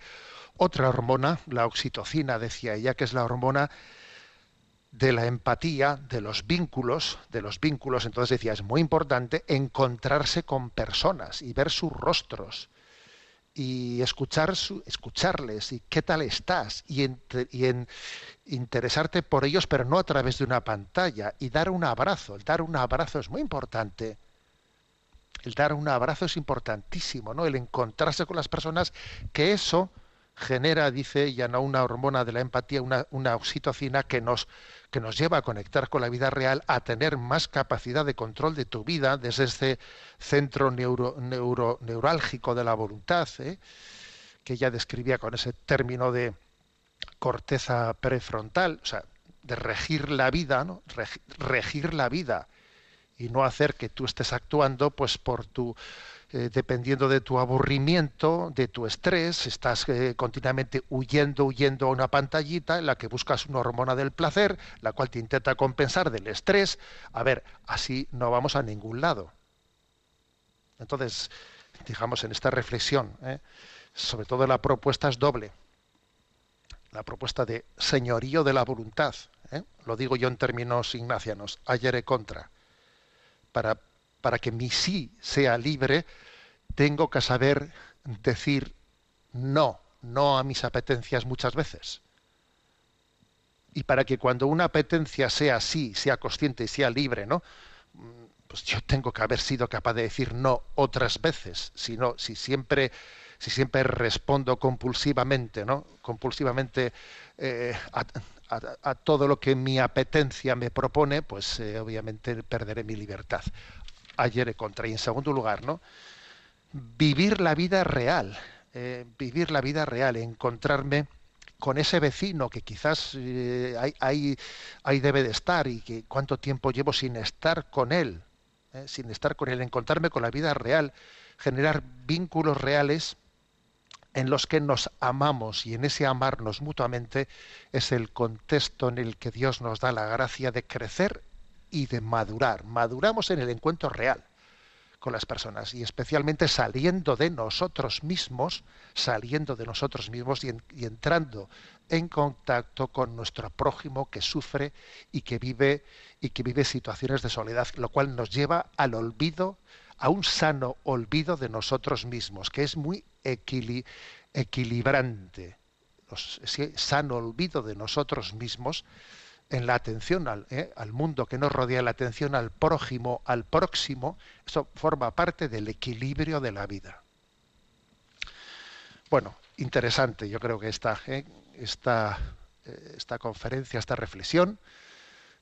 otra hormona, la oxitocina, decía ella, que es la hormona de la empatía, de los vínculos, de los vínculos. Entonces decía, es muy importante encontrarse con personas y ver sus rostros y escuchar su, escucharles y qué tal estás y, ente- y en interesarte por ellos, pero no a través de una pantalla y dar un abrazo. El dar un abrazo es muy importante. El dar un abrazo es importantísimo, ¿no? El encontrarse con las personas, que eso genera, dice ella, ¿no? una hormona de la empatía, una, oxitocina que nos, que nos lleva a conectar con la vida real, a tener más capacidad de control de tu vida desde este centro neuro, neuro, neurálgico de la voluntad, ¿eh? que ella describía con ese término de corteza prefrontal, o sea, de regir la vida, ¿no? Regi- regir la vida y no hacer que tú estés actuando pues por tu eh, dependiendo de tu aburrimiento, de tu estrés, estás eh, continuamente huyendo, huyendo a una pantallita en la que buscas una hormona del placer, la cual te intenta compensar del estrés. A ver, así no vamos a ningún lado. Entonces, digamos, en esta reflexión, ¿eh? sobre todo la propuesta es doble. La propuesta de señorío de la voluntad, lo digo yo en términos ignacianos, ayer contra. Para, para que mi sí sea libre, tengo que saber decir no, no a mis apetencias muchas veces. Y para que cuando una apetencia sea sí, sea consciente y sea libre, ¿no? Pues yo tengo que haber sido capaz de decir no otras veces. Si si siempre, si siempre respondo compulsivamente, ¿no? Compulsivamente eh, a todo lo que mi apetencia me propone, pues eh, obviamente perderé mi libertad. Ayer he contra. Y en segundo lugar, ¿no? vivir la vida real, eh, vivir la vida real, encontrarme con ese vecino que quizás eh, ahí, ahí- debe de estar y que cuánto tiempo llevo sin estar con él, eh, sin estar con él, encontrarme con la vida real, generar vínculos reales en los que nos amamos y en ese amarnos mutuamente es el contexto en el que Dios nos da la gracia de crecer y de madurar. Maduramos en el encuentro real con las personas y especialmente saliendo de nosotros mismos, saliendo de nosotros mismos y, en- y entrando en contacto con nuestro prójimo que sufre y que vive y que vive situaciones de soledad, lo cual nos lleva al olvido, a un sano olvido de nosotros mismos, que es muy equili- equilibrante. Ese sano olvido de nosotros mismos en la atención al, eh, al mundo que nos rodea, la atención al prójimo, al próximo, eso forma parte del equilibrio de la vida. Bueno, interesante, yo creo que esta, eh, esta, eh, esta conferencia, esta reflexión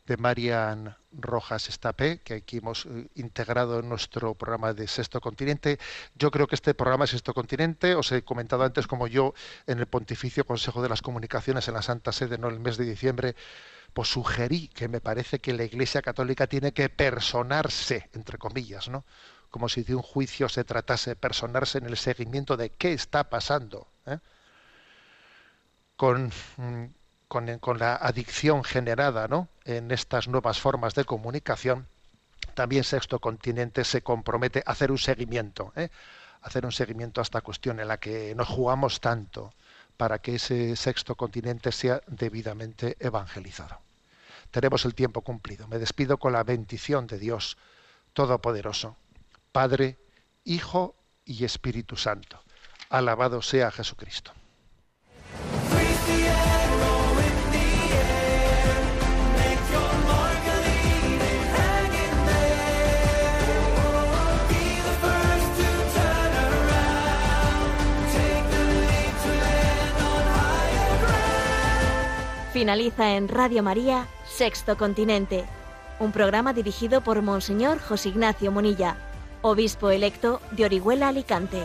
de Marian Rojas Estapé, que aquí hemos integrado en nuestro programa de Sexto Continente. Yo creo que este programa Sexto Continente, os he comentado antes como yo en el Pontificio Consejo de las Comunicaciones en la Santa Sede, no el mes de diciembre, pues sugerí que me parece que la Iglesia Católica tiene que personarse, entre comillas, ¿no? Como si de un juicio se tratase, personarse en el seguimiento de qué está pasando ¿eh? con, mm, con, con la adicción generada ¿no? en estas nuevas formas de comunicación. También Sexto Continente se compromete a hacer un seguimiento, ¿eh? hacer un seguimiento a esta cuestión en la que nos jugamos tanto para que ese sexto continente sea debidamente evangelizado. Tenemos el tiempo cumplido. Me despido con la bendición de Dios Todopoderoso, Padre, Hijo y Espíritu Santo. Alabado sea Jesucristo. Finaliza en Radio María, Sexto Continente, un programa dirigido por Monseñor José Ignacio Munilla, obispo electo de Orihuela Alicante.